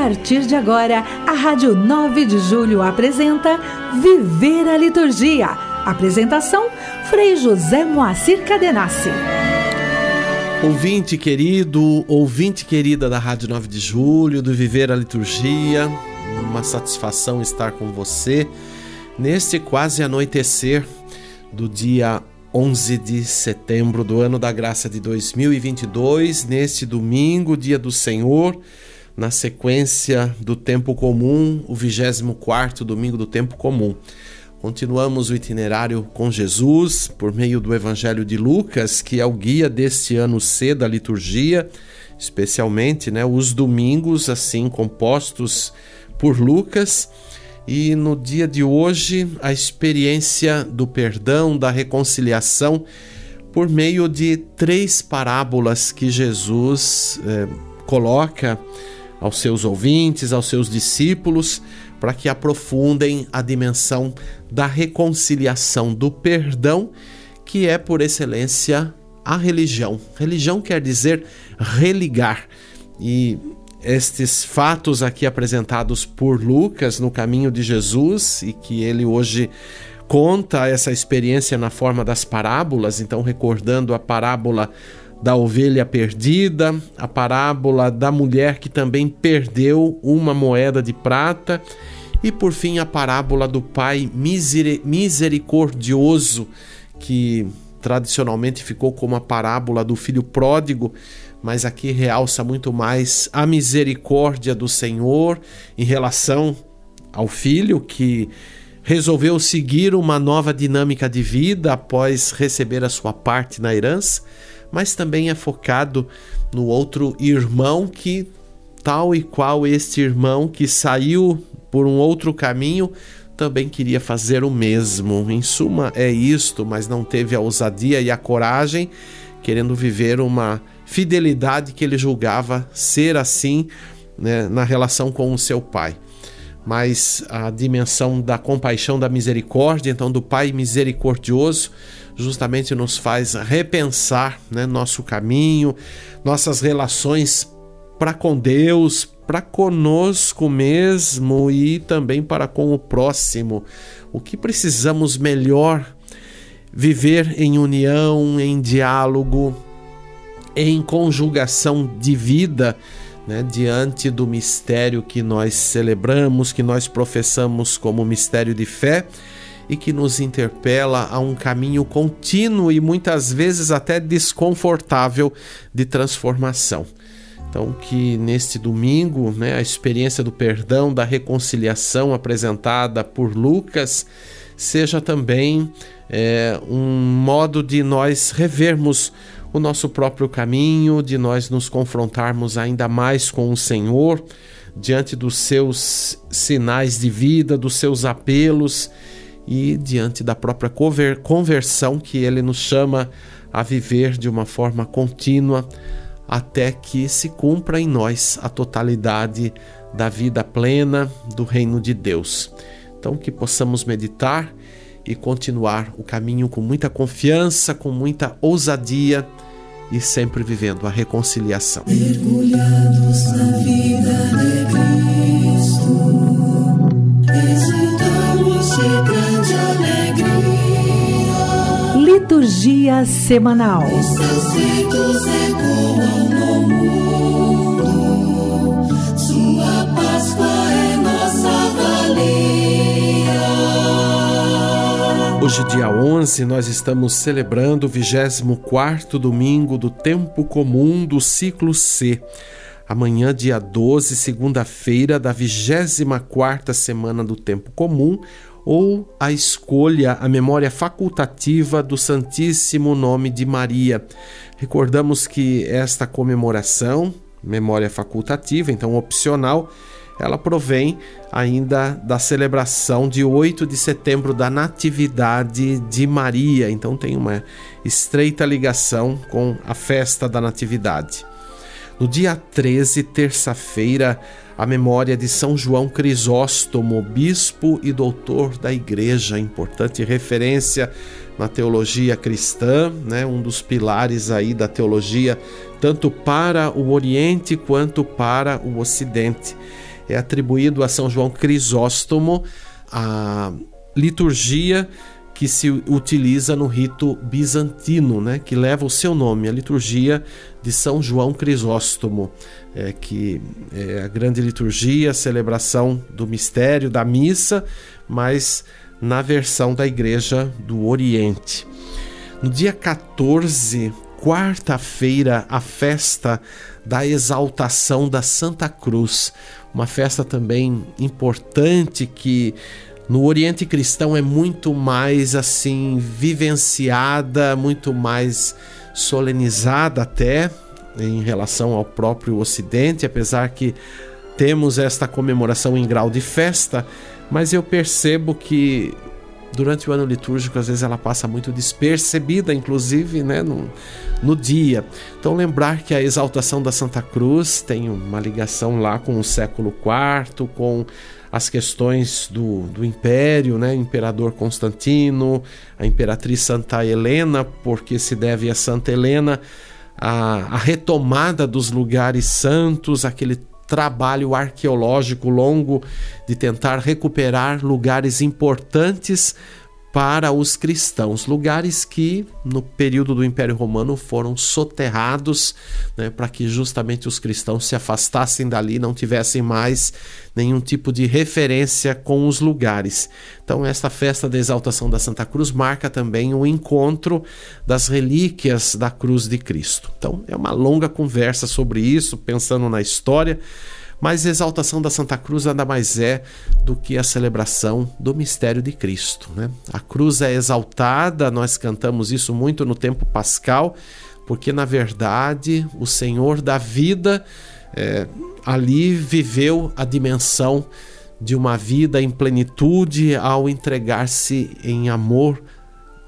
partir de agora, a Rádio 9 de Julho apresenta Viver a Liturgia. Apresentação: Frei José Moacir Cadenassi. Ouvinte querido, ouvinte querida da Rádio 9 de Julho, do Viver a Liturgia, uma satisfação estar com você neste quase anoitecer do dia 11 de setembro do ano da graça de 2022, neste domingo, dia do Senhor, na sequência do tempo comum, o 24º domingo do tempo comum. Continuamos o itinerário com Jesus por meio do Evangelho de Lucas, que é o guia deste ano C da liturgia, especialmente né, os domingos assim compostos por Lucas. E no dia de hoje, a experiência do perdão, da reconciliação, por meio de três parábolas que Jesus eh, coloca aos seus ouvintes, aos seus discípulos, para que aprofundem a dimensão da reconciliação, do perdão, que é por excelência a religião. Religião quer dizer religar. E estes fatos aqui apresentados por Lucas no caminho de Jesus e que ele hoje conta essa experiência na forma das parábolas, então recordando a parábola da ovelha perdida, a parábola da mulher que também perdeu uma moeda de prata e por fim a parábola do pai misericordioso que tradicionalmente ficou como a parábola do filho pródigo, mas aqui realça muito mais a misericórdia do Senhor em relação ao filho que resolveu seguir uma nova dinâmica de vida após receber a sua parte na herança mas também é focado no outro irmão que, tal e qual este irmão que saiu por um outro caminho, também queria fazer o mesmo. Em suma, é isto, mas não teve a ousadia e a coragem, querendo viver uma fidelidade que ele julgava ser assim né, na relação com o seu pai. Mas a dimensão da compaixão, da misericórdia, então do Pai misericordioso, justamente nos faz repensar né, nosso caminho, nossas relações para com Deus, para conosco mesmo e também para com o próximo. O que precisamos melhor viver em união, em diálogo, em conjugação de vida. Né, diante do mistério que nós celebramos, que nós professamos como mistério de fé e que nos interpela a um caminho contínuo e muitas vezes até desconfortável de transformação. Então, que neste domingo, né, a experiência do perdão, da reconciliação apresentada por Lucas, seja também é, um modo de nós revermos o nosso próprio caminho, de nós nos confrontarmos ainda mais com o Senhor, diante dos seus sinais de vida, dos seus apelos e diante da própria conversão que ele nos chama a viver de uma forma contínua até que se cumpra em nós a totalidade da vida plena do reino de Deus. Então que possamos meditar e continuar o caminho com muita confiança, com muita ousadia e sempre vivendo a reconciliação. Mergulhados na vida de Cristo, Liturgia Semanal. Os seus ritos ecoam no mundo. Sua Páscoa é nossa valia. Hoje, dia 11, nós estamos celebrando o 24 domingo do tempo comum do ciclo C. Amanhã, dia 12, segunda-feira da 24 semana do tempo comum, ou a escolha, a memória facultativa do Santíssimo Nome de Maria. Recordamos que esta comemoração, memória facultativa, então opcional, ela provém ainda da celebração de 8 de setembro da Natividade de Maria, então tem uma estreita ligação com a festa da Natividade. No dia 13, terça-feira, a memória de São João Crisóstomo, bispo e doutor da Igreja, importante referência na teologia cristã, né? um dos pilares aí da teologia, tanto para o Oriente quanto para o Ocidente. É atribuído a São João Crisóstomo a liturgia que se utiliza no rito bizantino, né, que leva o seu nome, a liturgia de São João Crisóstomo, é, que é a grande liturgia, a celebração do mistério da missa, mas na versão da Igreja do Oriente. No dia 14, quarta-feira, a festa da exaltação da Santa Cruz, uma festa também importante que no Oriente Cristão é muito mais assim vivenciada, muito mais solenizada até em relação ao próprio Ocidente, apesar que temos esta comemoração em grau de festa, mas eu percebo que durante o ano litúrgico às vezes ela passa muito despercebida, inclusive, né, no, no dia. Então lembrar que a exaltação da Santa Cruz tem uma ligação lá com o século IV, com as questões do, do império, né? Imperador Constantino, a imperatriz Santa Helena, porque se deve a Santa Helena a, a retomada dos lugares santos, aquele trabalho arqueológico longo de tentar recuperar lugares importantes para os cristãos, lugares que no período do Império Romano foram soterrados, né, para que justamente os cristãos se afastassem dali, não tivessem mais nenhum tipo de referência com os lugares. Então, esta festa da exaltação da Santa Cruz marca também o encontro das relíquias da cruz de Cristo. Então, é uma longa conversa sobre isso, pensando na história mas a exaltação da Santa Cruz nada mais é do que a celebração do mistério de Cristo. Né? A cruz é exaltada, nós cantamos isso muito no tempo pascal, porque na verdade o Senhor da vida é, ali viveu a dimensão de uma vida em plenitude ao entregar-se em amor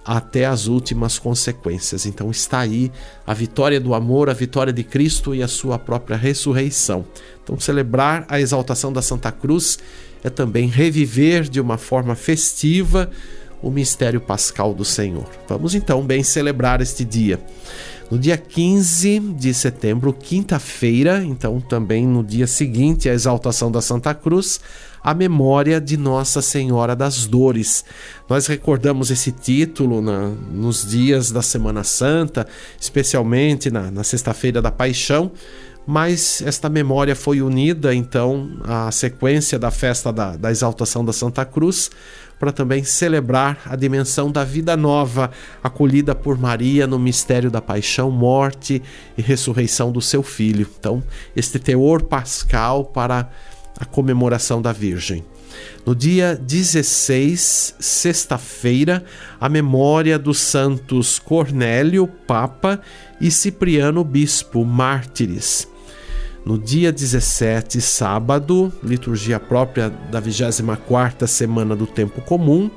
até as últimas consequências. Então está aí a vitória do amor, a vitória de Cristo e a sua própria ressurreição. Então celebrar a exaltação da Santa Cruz é também reviver de uma forma festiva o mistério pascal do Senhor. Vamos então bem celebrar este dia. No dia 15 de setembro, quinta-feira, então também no dia seguinte à exaltação da Santa Cruz, a memória de Nossa Senhora das Dores. Nós recordamos esse título na, nos dias da Semana Santa, especialmente na, na Sexta-feira da Paixão, mas esta memória foi unida então à sequência da festa da, da exaltação da Santa Cruz para também celebrar a dimensão da vida nova acolhida por Maria no mistério da paixão, morte e ressurreição do seu filho. Então, este teor pascal para a comemoração da Virgem. No dia 16, sexta-feira, a memória dos santos Cornélio, Papa, e Cipriano, Bispo, mártires. No dia 17, sábado, liturgia própria da 24ª semana do tempo comum,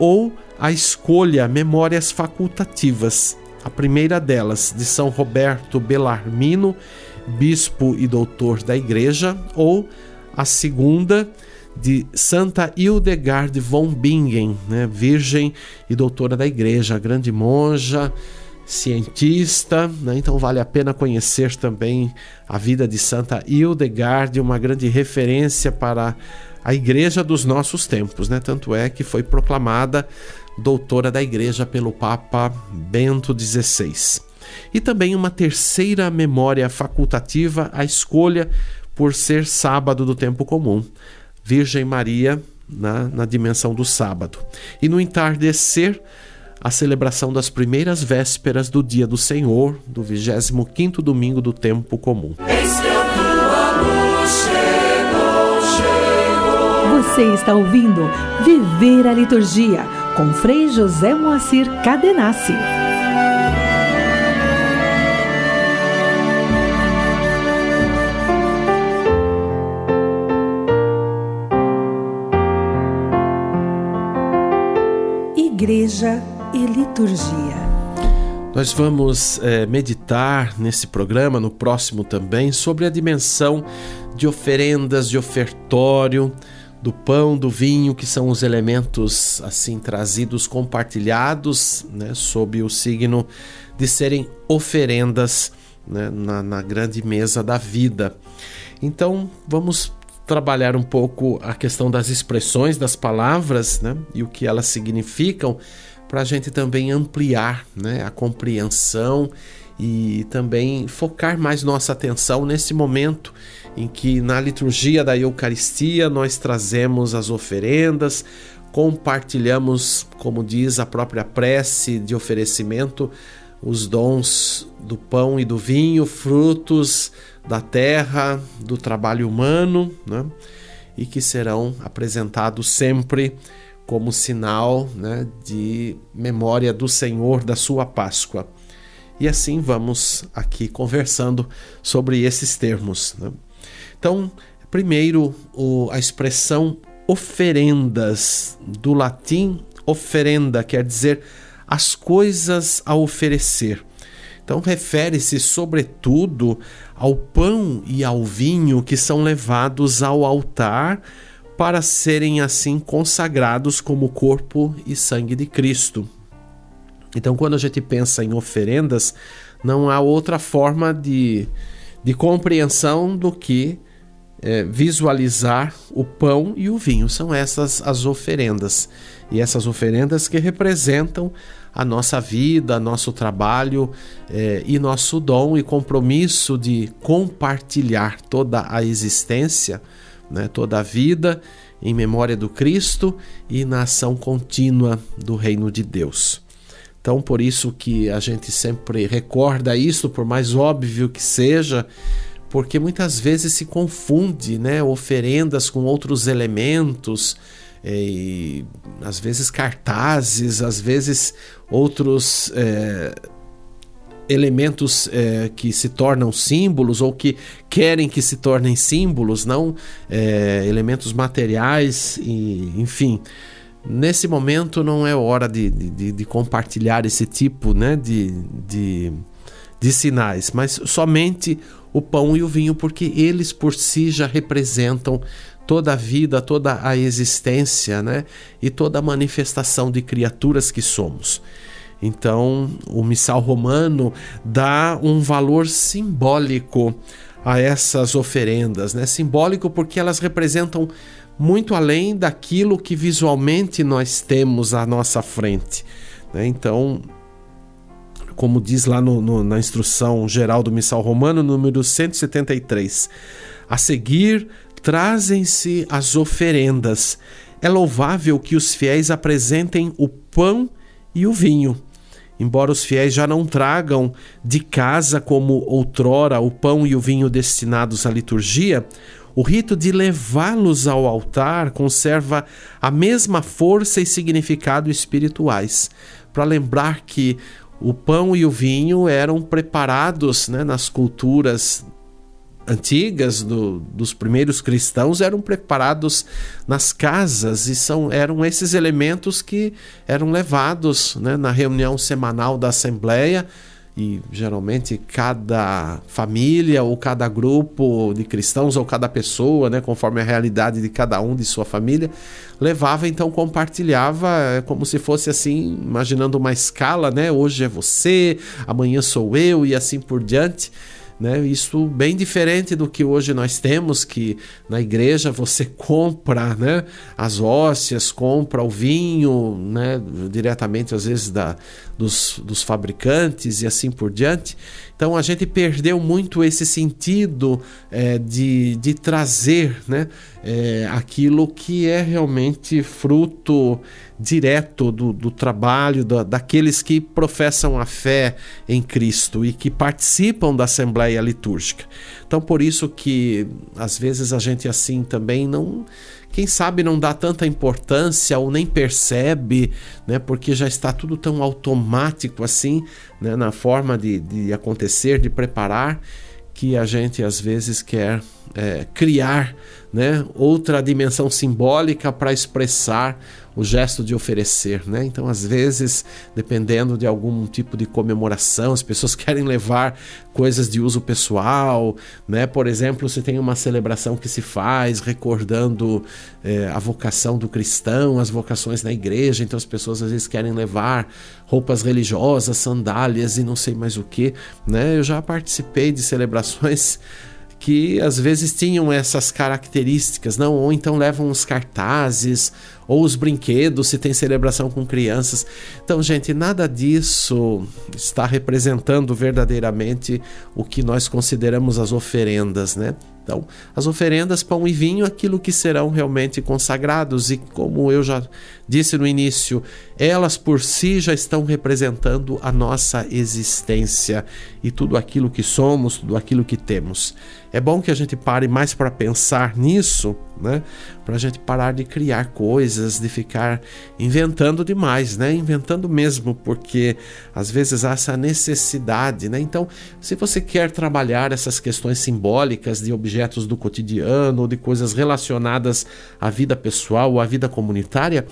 ou a escolha memórias facultativas. A primeira delas, de São Roberto Belarmino, bispo e doutor da igreja, ou a segunda de Santa Hildegard von Bingen, né, virgem e doutora da igreja, grande monja, cientista, né, então vale a pena conhecer também a vida de Santa Hildegard, uma grande referência para a igreja dos nossos tempos, né? Tanto é que foi proclamada doutora da igreja pelo Papa Bento XVI. E também uma terceira memória facultativa, a escolha por ser sábado do tempo comum. Virgem Maria na, na dimensão do sábado. E no entardecer, a celebração das primeiras vésperas do dia do Senhor, do 25 domingo do tempo comum. Você está ouvindo Viver a Liturgia com Frei José Moacir Cadenassi. Igreja e Liturgia. Nós vamos é, meditar nesse programa, no próximo também, sobre a dimensão de oferendas, de ofertório, do pão, do vinho, que são os elementos assim trazidos, compartilhados, né, sob o signo de serem oferendas né, na, na grande mesa da vida. Então, vamos trabalhar um pouco a questão das expressões das palavras né, e o que elas significam para a gente também ampliar né, a compreensão e também focar mais nossa atenção nesse momento em que na liturgia da Eucaristia nós trazemos as oferendas, compartilhamos, como diz a própria prece de oferecimento, os dons do pão e do vinho, frutos da terra, do trabalho humano, né? e que serão apresentados sempre como sinal né, de memória do Senhor da sua Páscoa. E assim vamos aqui conversando sobre esses termos. Né? Então, primeiro, o, a expressão oferendas, do latim oferenda, quer dizer as coisas a oferecer. Então, refere-se sobretudo ao pão e ao vinho que são levados ao altar para serem assim consagrados como corpo e sangue de Cristo. Então, quando a gente pensa em oferendas, não há outra forma de, de compreensão do que é, visualizar o pão e o vinho. São essas as oferendas. E essas oferendas que representam a nossa vida, nosso trabalho é, e nosso dom e compromisso de compartilhar toda a existência né, toda a vida em memória do Cristo e na ação contínua do reino de Deus. Então, por isso que a gente sempre recorda isso, por mais óbvio que seja, porque muitas vezes se confunde, né, oferendas com outros elementos, é, e, às vezes cartazes, às vezes outros é, elementos é, que se tornam símbolos ou que querem que se tornem símbolos, não é, elementos materiais, e, enfim. Nesse momento não é hora de, de, de compartilhar esse tipo né, de, de, de sinais, mas somente o pão e o vinho, porque eles por si já representam toda a vida, toda a existência né, e toda a manifestação de criaturas que somos. Então, o missal romano dá um valor simbólico a essas oferendas, né? Simbólico porque elas representam muito além daquilo que visualmente nós temos à nossa frente. Né? Então, como diz lá no, no, na instrução geral do Missal Romano, número 173, a seguir trazem-se as oferendas. É louvável que os fiéis apresentem o pão e o vinho. Embora os fiéis já não tragam de casa como outrora o pão e o vinho destinados à liturgia, o rito de levá-los ao altar conserva a mesma força e significado espirituais, para lembrar que o pão e o vinho eram preparados né, nas culturas antigas do, dos primeiros cristãos eram preparados nas casas e são, eram esses elementos que eram levados né, na reunião semanal da Assembleia e geralmente cada família ou cada grupo de cristãos ou cada pessoa, né, conforme a realidade de cada um de sua família, levava então compartilhava é como se fosse assim, imaginando uma escala, né? Hoje é você, amanhã sou eu e assim por diante. Né? Isso bem diferente do que hoje nós temos, que na igreja você compra né, as hóstias, compra o vinho né, diretamente, às vezes, da, dos, dos fabricantes e assim por diante. Então a gente perdeu muito esse sentido é, de, de trazer né, é, aquilo que é realmente fruto direto do, do trabalho da, daqueles que professam a fé em Cristo e que participam da Assembleia Litúrgica. Então por isso que às vezes a gente assim também não quem sabe não dá tanta importância ou nem percebe, né, porque já está tudo tão automático assim, né, na forma de, de acontecer, de preparar, que a gente às vezes quer é, criar né, outra dimensão simbólica para expressar o gesto de oferecer, né? Então, às vezes, dependendo de algum tipo de comemoração, as pessoas querem levar coisas de uso pessoal, né? Por exemplo, se tem uma celebração que se faz recordando é, a vocação do cristão, as vocações na igreja, então as pessoas às vezes querem levar roupas religiosas, sandálias e não sei mais o que, né? Eu já participei de celebrações que às vezes tinham essas características, não? Ou então levam os cartazes ou os brinquedos, se tem celebração com crianças. Então, gente, nada disso está representando verdadeiramente o que nós consideramos as oferendas, né? Então, as oferendas, pão e vinho, aquilo que serão realmente consagrados, e como eu já disse no início, elas por si já estão representando a nossa existência e tudo aquilo que somos, tudo aquilo que temos. É bom que a gente pare mais para pensar nisso, né? Para a gente parar de criar coisas, de ficar inventando demais, né? Inventando mesmo, porque às vezes há essa necessidade, né? Então, se você quer trabalhar essas questões simbólicas de objetos do cotidiano, ou de coisas relacionadas à vida pessoal ou à vida comunitária,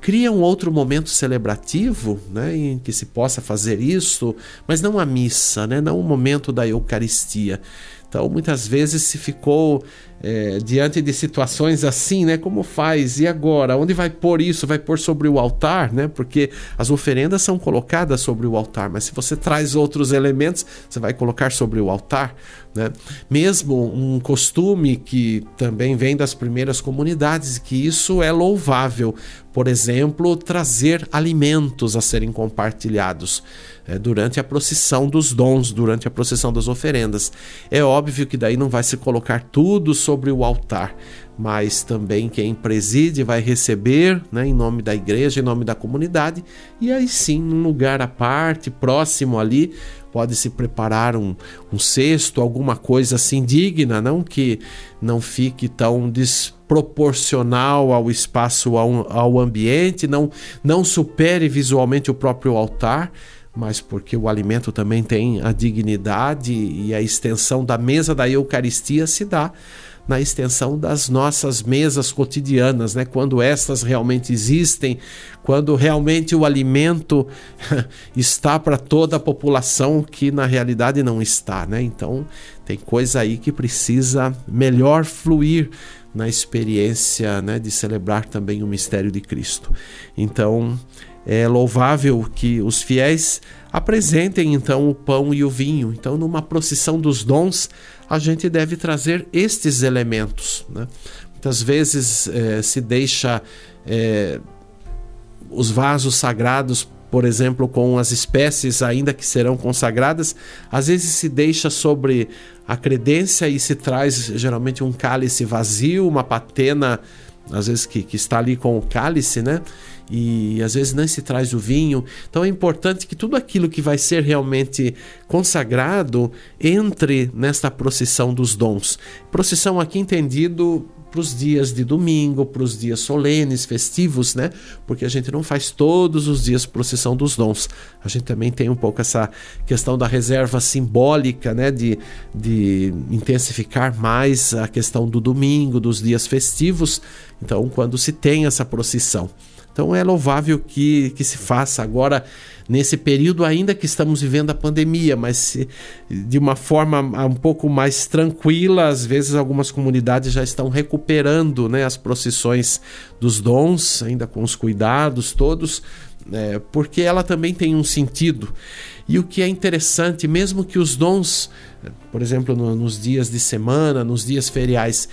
cria um outro momento celebrativo, né, em que se possa fazer isso, mas não a missa, né, não o momento da Eucaristia. Então, muitas vezes se ficou é, diante de situações assim, né? Como faz? E agora? Onde vai pôr isso? Vai pôr sobre o altar, né? Porque as oferendas são colocadas sobre o altar, mas se você traz outros elementos, você vai colocar sobre o altar, né? Mesmo um costume que também vem das primeiras comunidades, que isso é louvável. Por exemplo, trazer alimentos a serem compartilhados é, durante a procissão dos dons, durante a procissão das oferendas. É óbvio que daí não vai se colocar tudo sobre o altar, mas também quem preside vai receber, né, em nome da igreja, em nome da comunidade, e aí sim, num lugar à parte, próximo ali, pode se preparar um, um cesto, alguma coisa assim digna, não que não fique tão desproporcional ao espaço, ao, ao ambiente, não, não supere visualmente o próprio altar, mas porque o alimento também tem a dignidade e a extensão da mesa da Eucaristia se dá na extensão das nossas mesas cotidianas, né? Quando estas realmente existem, quando realmente o alimento está para toda a população que na realidade não está, né? Então, tem coisa aí que precisa melhor fluir na experiência, né, de celebrar também o mistério de Cristo. Então, é louvável que os fiéis apresentem então o pão e o vinho. Então, numa procissão dos dons, a gente deve trazer estes elementos. Né? Muitas vezes é, se deixa é, os vasos sagrados, por exemplo, com as espécies ainda que serão consagradas, às vezes se deixa sobre a credência e se traz geralmente um cálice vazio, uma patena, às vezes que, que está ali com o cálice, né? E às vezes nem se traz o vinho. Então é importante que tudo aquilo que vai ser realmente consagrado entre nesta procissão dos dons. Procissão aqui entendido para os dias de domingo, para os dias solenes, festivos, né? Porque a gente não faz todos os dias procissão dos dons. A gente também tem um pouco essa questão da reserva simbólica, né? De, de intensificar mais a questão do domingo, dos dias festivos. Então, quando se tem essa procissão. Então é louvável que, que se faça agora nesse período ainda que estamos vivendo a pandemia, mas de uma forma um pouco mais tranquila, às vezes algumas comunidades já estão recuperando né, as procissões dos dons, ainda com os cuidados todos, é, porque ela também tem um sentido. E o que é interessante, mesmo que os dons, por exemplo, no, nos dias de semana, nos dias feriais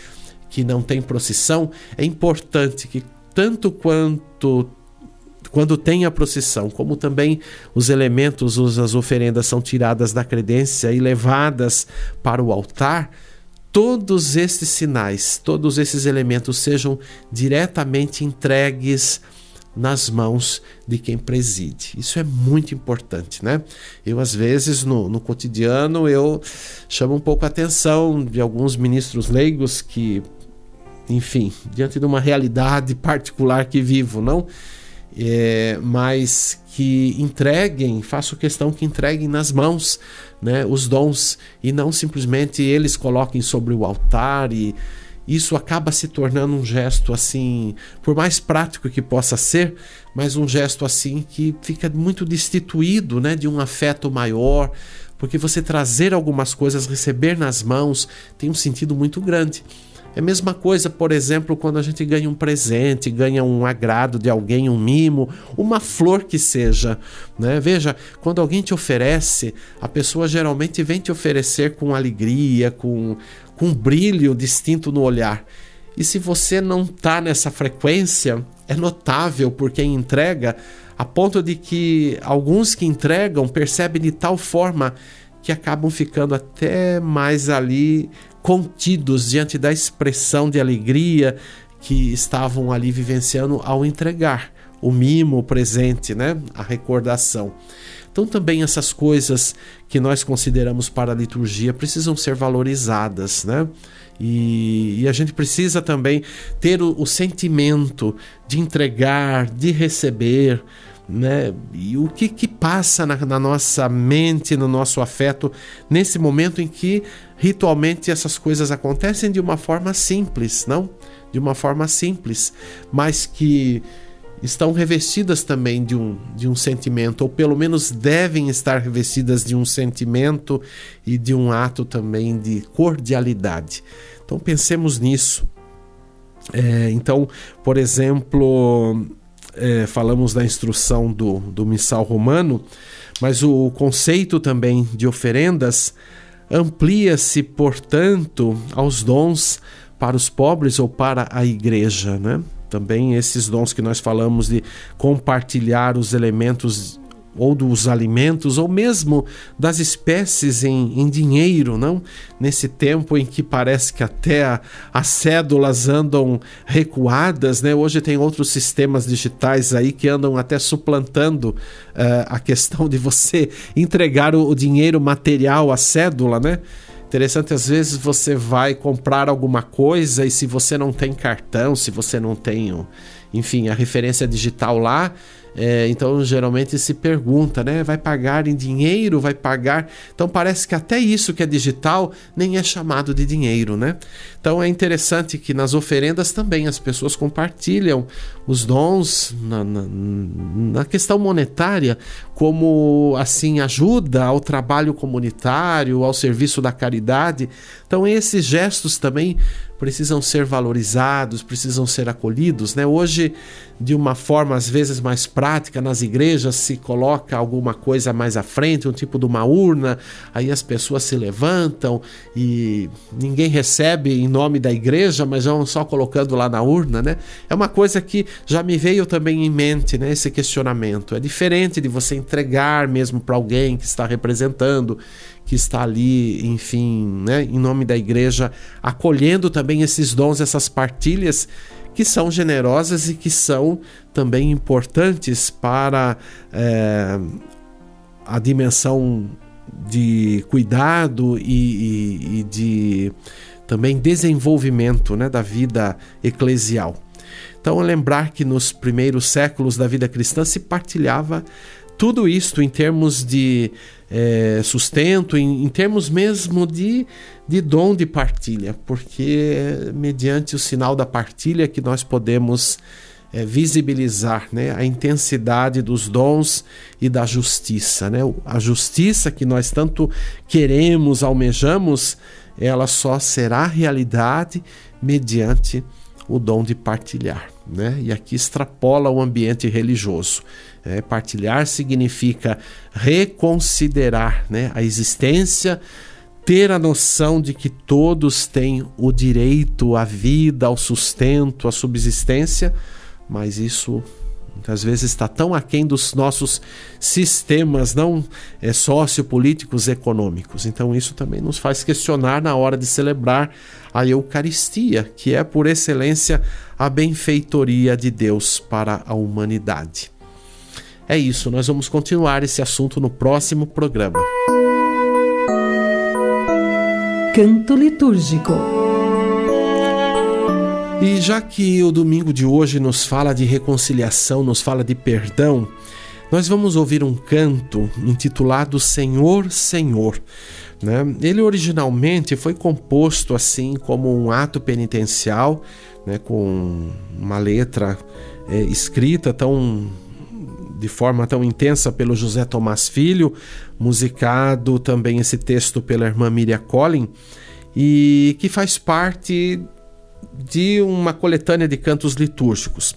que não tem procissão, é importante que tanto quanto quando tem a procissão, como também os elementos, as oferendas são tiradas da credência e levadas para o altar, todos esses sinais, todos esses elementos sejam diretamente entregues nas mãos de quem preside. Isso é muito importante, né? Eu, às vezes, no, no cotidiano, eu chamo um pouco a atenção de alguns ministros leigos que enfim, diante de uma realidade particular que vivo, não? é, mas que entreguem, faço questão que entreguem nas mãos né, os dons e não simplesmente eles coloquem sobre o altar e isso acaba se tornando um gesto assim, por mais prático que possa ser, mas um gesto assim que fica muito destituído, né, de um afeto maior, porque você trazer algumas coisas, receber nas mãos, tem um sentido muito grande. É a mesma coisa, por exemplo, quando a gente ganha um presente, ganha um agrado de alguém, um mimo, uma flor que seja. Né? Veja, quando alguém te oferece, a pessoa geralmente vem te oferecer com alegria, com, com um brilho distinto no olhar. E se você não está nessa frequência, é notável por quem entrega, a ponto de que alguns que entregam percebem de tal forma que acabam ficando até mais ali contidos diante da expressão de alegria que estavam ali vivenciando ao entregar o mimo, o presente, né? A recordação. Então também essas coisas que nós consideramos para a liturgia precisam ser valorizadas, né? E, e a gente precisa também ter o, o sentimento de entregar, de receber, né? E o que, que passa na, na, nossa mente, no nosso afeto, nesse momento em que ritualmente essas coisas acontecem de uma forma simples, não? De uma forma simples, mas que estão revestidas também de um, de um sentimento, ou pelo menos devem estar revestidas de um sentimento e de um ato também de cordialidade. Então pensemos nisso. É, então, por exemplo, é, falamos da instrução do, do missal romano, mas o conceito também de oferendas amplia-se, portanto, aos dons para os pobres ou para a igreja, né? Também esses dons que nós falamos de compartilhar os elementos ou dos alimentos, ou mesmo das espécies em, em dinheiro, não? Nesse tempo em que parece que até a, as cédulas andam recuadas, né? Hoje tem outros sistemas digitais aí que andam até suplantando uh, a questão de você entregar o, o dinheiro material à cédula, né? Interessante, às vezes você vai comprar alguma coisa e se você não tem cartão, se você não tem, enfim, a referência digital lá, é, então, geralmente se pergunta, né? Vai pagar em dinheiro? Vai pagar? Então, parece que até isso que é digital nem é chamado de dinheiro, né? Então, é interessante que nas oferendas também as pessoas compartilham os dons na, na, na questão monetária como, assim, ajuda ao trabalho comunitário, ao serviço da caridade. Então, esses gestos também precisam ser valorizados, precisam ser acolhidos. Né? Hoje, de uma forma às vezes mais prática, nas igrejas se coloca alguma coisa mais à frente, um tipo de uma urna, aí as pessoas se levantam e ninguém recebe em nome da igreja, mas vão só colocando lá na urna. Né? É uma coisa que já me veio também em mente, né? esse questionamento. É diferente de você entregar mesmo para alguém que está representando que está ali, enfim, né, em nome da igreja, acolhendo também esses dons, essas partilhas que são generosas e que são também importantes para é, a dimensão de cuidado e, e, e de também desenvolvimento né, da vida eclesial. Então, lembrar que nos primeiros séculos da vida cristã se partilhava tudo isto em termos de é, sustento, em, em, termos mesmo de, de dom de partilha, porque é mediante o sinal da partilha que nós podemos é, visibilizar né, a intensidade dos dons e da justiça. Né? A justiça que nós tanto queremos, almejamos, ela só será realidade mediante o dom de partilhar. Né? E aqui extrapola o ambiente religioso. É, partilhar significa reconsiderar né, a existência, ter a noção de que todos têm o direito à vida, ao sustento, à subsistência, mas isso muitas vezes está tão aquém dos nossos sistemas não é, sociopolíticos econômicos. Então isso também nos faz questionar na hora de celebrar a Eucaristia, que é por excelência a benfeitoria de Deus para a humanidade. É isso, nós vamos continuar esse assunto no próximo programa. Canto litúrgico. E já que o domingo de hoje nos fala de reconciliação, nos fala de perdão, nós vamos ouvir um canto intitulado Senhor, Senhor. Né? Ele originalmente foi composto assim como um ato penitencial, né? com uma letra é, escrita tão de forma tão intensa pelo José Tomás Filho, musicado também esse texto pela irmã Miriam Collin, e que faz parte de uma coletânea de cantos litúrgicos.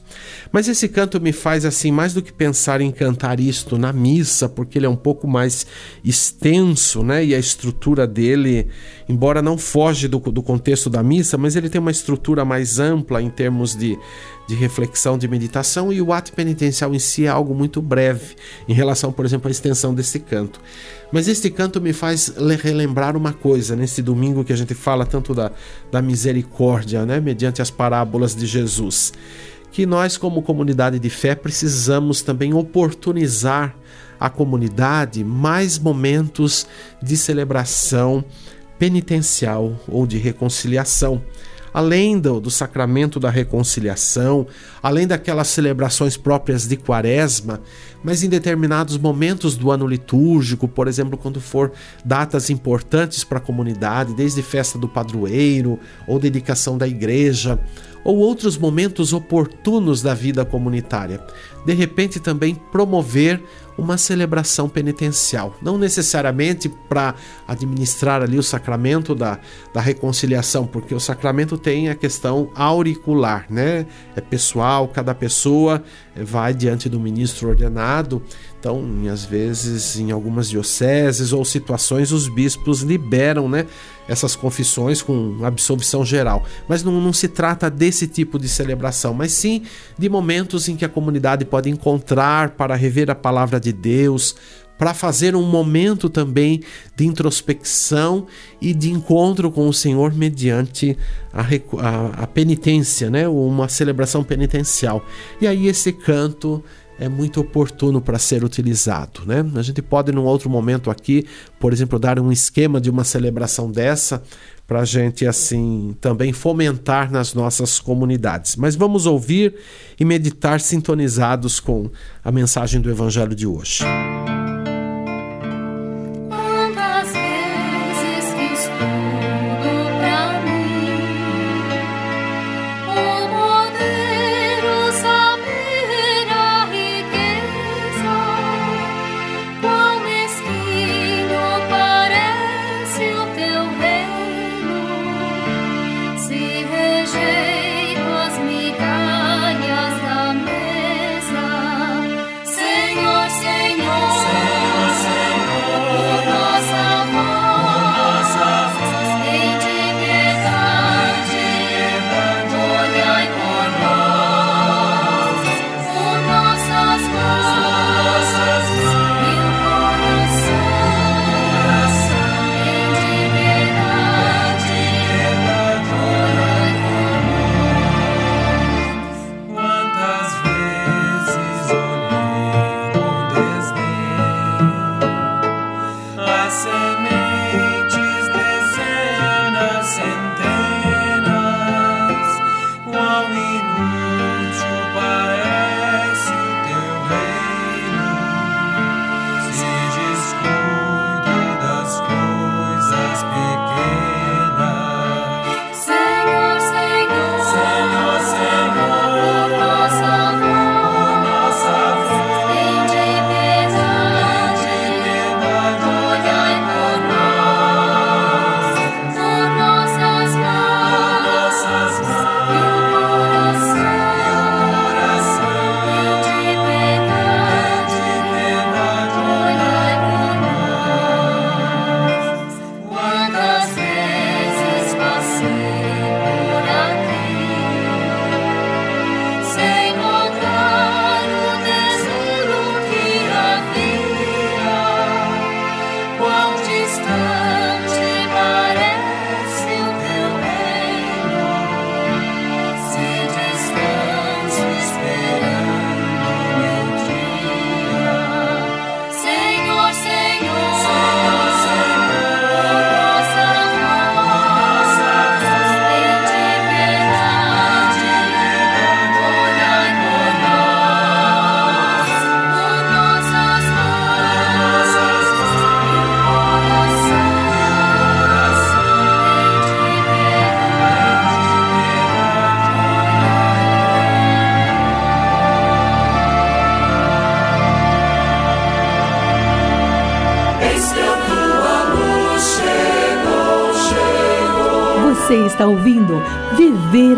Mas esse canto me faz assim, mais do que pensar em cantar isto na missa, porque ele é um pouco mais extenso, né? E a estrutura dele, embora não foge do, do contexto da missa, mas ele tem uma estrutura mais ampla em termos de, de reflexão, de meditação, e o ato penitencial em si é algo muito breve em relação, por exemplo, à extensão desse canto. Mas este canto me faz relembrar uma coisa, nesse domingo que a gente fala tanto da, da misericórdia, né, mediante as parábolas de Jesus, que nós, como comunidade de fé, precisamos também oportunizar à comunidade mais momentos de celebração penitencial ou de reconciliação além do, do sacramento da reconciliação, além daquelas celebrações próprias de quaresma, mas em determinados momentos do ano litúrgico, por exemplo, quando for datas importantes para a comunidade, desde festa do padroeiro ou dedicação da igreja, ou outros momentos oportunos da vida comunitária. De repente, também promover uma celebração penitencial, não necessariamente para administrar ali o sacramento da, da reconciliação, porque o sacramento tem a questão auricular, né? É pessoal, cada pessoa vai diante do ministro ordenado. Então, às vezes, em algumas dioceses ou situações, os bispos liberam, né? essas confissões com absolvição geral. Mas não, não, se trata desse tipo de celebração, mas sim de momentos em que a comunidade pode encontrar para rever a palavra de Deus, para fazer um momento também de introspecção e de encontro com o Senhor mediante a, a, a penitência, né? uma celebração penitencial. E aí esse canto é muito oportuno para ser utilizado. Né? A gente pode, num outro momento aqui, por exemplo, dar um esquema de uma celebração dessa para a gente assim também fomentar nas nossas comunidades. Mas vamos ouvir e meditar sintonizados com a mensagem do Evangelho de hoje.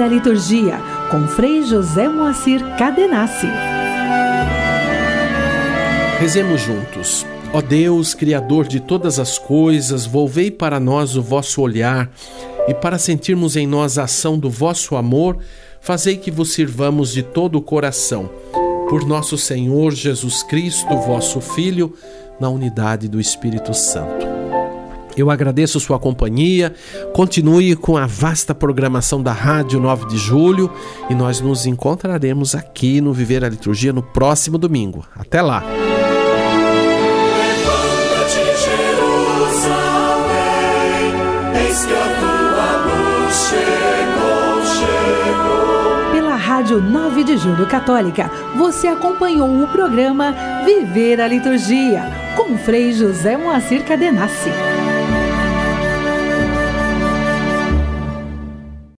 Viver a Liturgia com Frei José Moacir Cadenassi. Rezemos juntos. Ó Deus, Criador de todas as coisas, volvei para nós o vosso olhar e para sentirmos em nós a ação do vosso amor, fazei que vos sirvamos de todo o coração. Por nosso Senhor Jesus Cristo, vosso Filho, na unidade do Espírito Santo. Eu agradeço sua companhia. Continue com a vasta programação da Rádio 9 de Julho e nós nos encontraremos aqui no Viver a Liturgia no próximo domingo. Até lá. Pela Rádio 9 de Julho Católica, você acompanhou o programa Viver a Liturgia com Frei José Moacir Cadenassi.